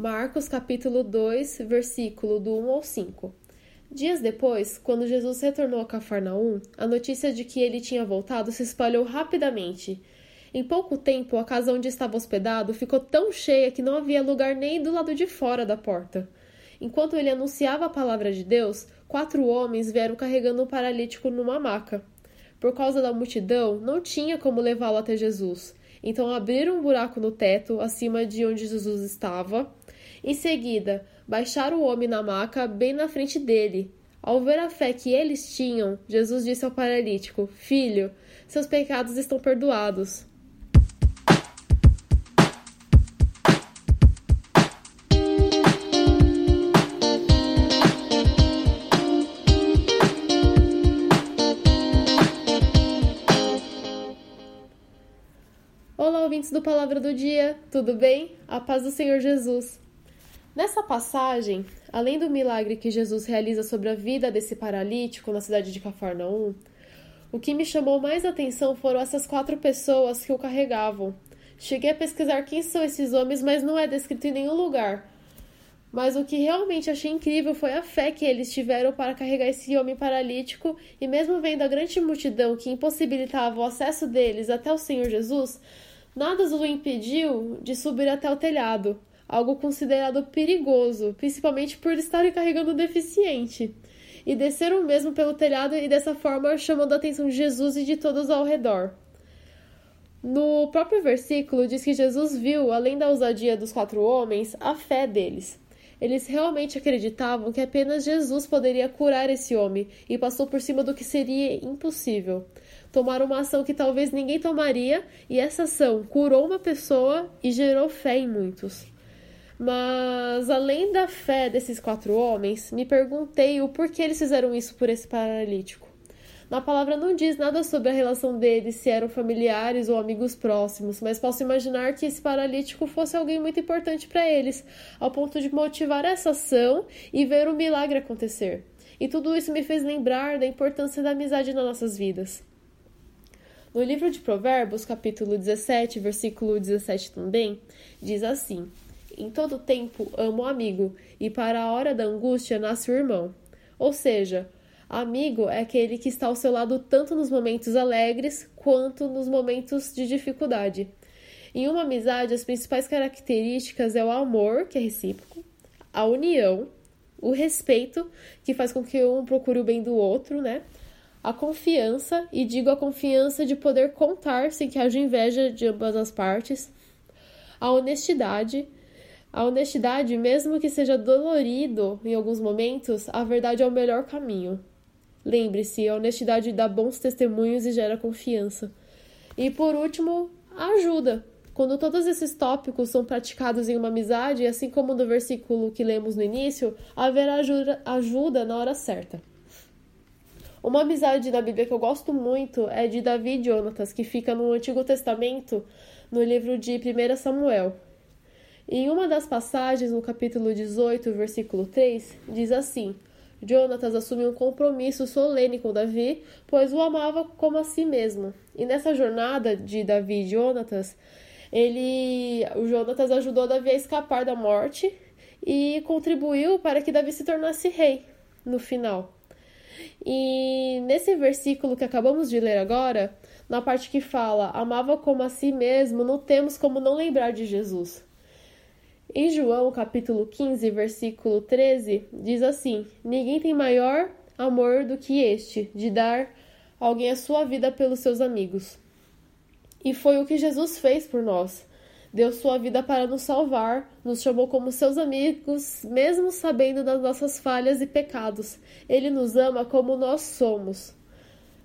Marcos capítulo 2, versículo do 1 ao 5. Dias depois, quando Jesus retornou a Cafarnaum, a notícia de que ele tinha voltado se espalhou rapidamente. Em pouco tempo, a casa onde estava hospedado ficou tão cheia que não havia lugar nem do lado de fora da porta. Enquanto ele anunciava a palavra de Deus, quatro homens vieram carregando um paralítico numa maca. Por causa da multidão, não tinha como levá-lo até Jesus. Então abriram um buraco no teto, acima de onde Jesus estava. Em seguida, baixaram o homem na maca, bem na frente dele. Ao ver a fé que eles tinham, Jesus disse ao paralítico: Filho, seus pecados estão perdoados. Olá, ouvintes do Palavra do Dia, tudo bem? A paz do Senhor Jesus. Nessa passagem, além do milagre que Jesus realiza sobre a vida desse paralítico na cidade de Cafarnaum, o que me chamou mais atenção foram essas quatro pessoas que o carregavam. Cheguei a pesquisar quem são esses homens, mas não é descrito em nenhum lugar. Mas o que realmente achei incrível foi a fé que eles tiveram para carregar esse homem paralítico, e mesmo vendo a grande multidão que impossibilitava o acesso deles até o Senhor Jesus, Nada o impediu de subir até o telhado, algo considerado perigoso, principalmente por estarem carregando o deficiente, e desceram mesmo pelo telhado e dessa forma chamando a atenção de Jesus e de todos ao redor. No próprio versículo diz que Jesus viu, além da ousadia dos quatro homens, a fé deles. Eles realmente acreditavam que apenas Jesus poderia curar esse homem e passou por cima do que seria impossível tomaram uma ação que talvez ninguém tomaria, e essa ação curou uma pessoa e gerou fé em muitos. Mas além da fé desses quatro homens, me perguntei o porquê eles fizeram isso por esse paralítico. Na palavra não diz nada sobre a relação deles, se eram familiares ou amigos próximos, mas posso imaginar que esse paralítico fosse alguém muito importante para eles, ao ponto de motivar essa ação e ver o milagre acontecer. E tudo isso me fez lembrar da importância da amizade nas nossas vidas. No livro de Provérbios, capítulo 17, versículo 17 também, diz assim: Em todo tempo amo o amigo, e para a hora da angústia nasce o irmão. Ou seja, amigo é aquele que está ao seu lado tanto nos momentos alegres quanto nos momentos de dificuldade. Em uma amizade, as principais características é o amor, que é recíproco, a união, o respeito, que faz com que um procure o bem do outro, né? a confiança, e digo a confiança de poder contar sem que haja inveja de ambas as partes, a honestidade. A honestidade, mesmo que seja dolorido em alguns momentos, a verdade é o melhor caminho. Lembre-se, a honestidade dá bons testemunhos e gera confiança. E por último, ajuda. Quando todos esses tópicos são praticados em uma amizade, assim como no versículo que lemos no início, haverá ajuda, ajuda na hora certa. Uma amizade da Bíblia que eu gosto muito é de Davi e Jonatas, que fica no Antigo Testamento, no livro de 1 Samuel. Em uma das passagens, no capítulo 18, versículo 3, diz assim: Jonatas assumiu um compromisso solene com Davi, pois o amava como a si mesmo. E nessa jornada de Davi e Jonatas, ele, o Jonatas ajudou Davi a escapar da morte e contribuiu para que Davi se tornasse rei no final. E nesse versículo que acabamos de ler agora, na parte que fala amava como a si mesmo, não temos como não lembrar de Jesus. Em João, capítulo 15, versículo 13, diz assim: Ninguém tem maior amor do que este, de dar alguém a sua vida pelos seus amigos. E foi o que Jesus fez por nós deu sua vida para nos salvar, nos chamou como seus amigos, mesmo sabendo das nossas falhas e pecados. Ele nos ama como nós somos.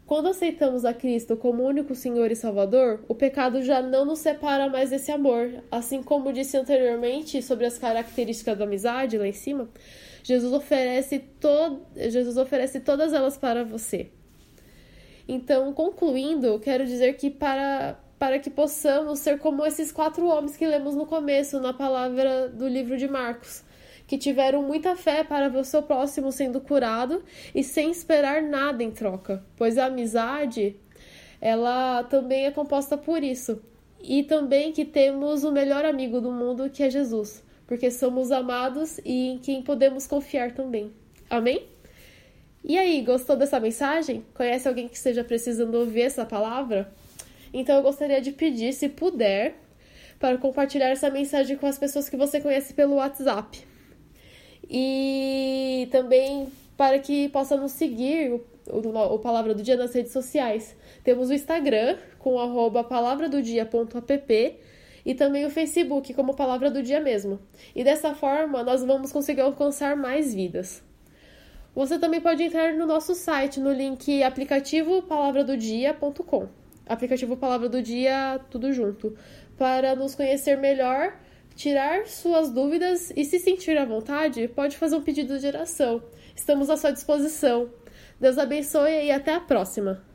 Quando aceitamos a Cristo como único Senhor e Salvador, o pecado já não nos separa mais desse amor. Assim como disse anteriormente sobre as características da amizade lá em cima, Jesus oferece, to Jesus oferece todas elas para você. Então, concluindo, quero dizer que para para que possamos ser como esses quatro homens que lemos no começo, na palavra do livro de Marcos, que tiveram muita fé para ver o seu próximo sendo curado e sem esperar nada em troca, pois a amizade ela também é composta por isso. E também que temos o melhor amigo do mundo, que é Jesus. porque somos amados e em quem podemos confiar também. Amém? E aí, gostou dessa mensagem? Conhece alguém que esteja precisando ouvir essa palavra? Então eu gostaria de pedir, se puder, para compartilhar essa mensagem com as pessoas que você conhece pelo WhatsApp. E também para que possa nos seguir o, o, o Palavra do Dia nas redes sociais. Temos o Instagram com arroba palavradodia.app e também o Facebook como Palavra do Dia mesmo. E dessa forma nós vamos conseguir alcançar mais vidas. Você também pode entrar no nosso site no link aplicativo palavradodia.com. Aplicativo Palavra do Dia, tudo junto, para nos conhecer melhor, tirar suas dúvidas e se sentir à vontade, pode fazer um pedido de oração. Estamos à sua disposição. Deus abençoe e até a próxima.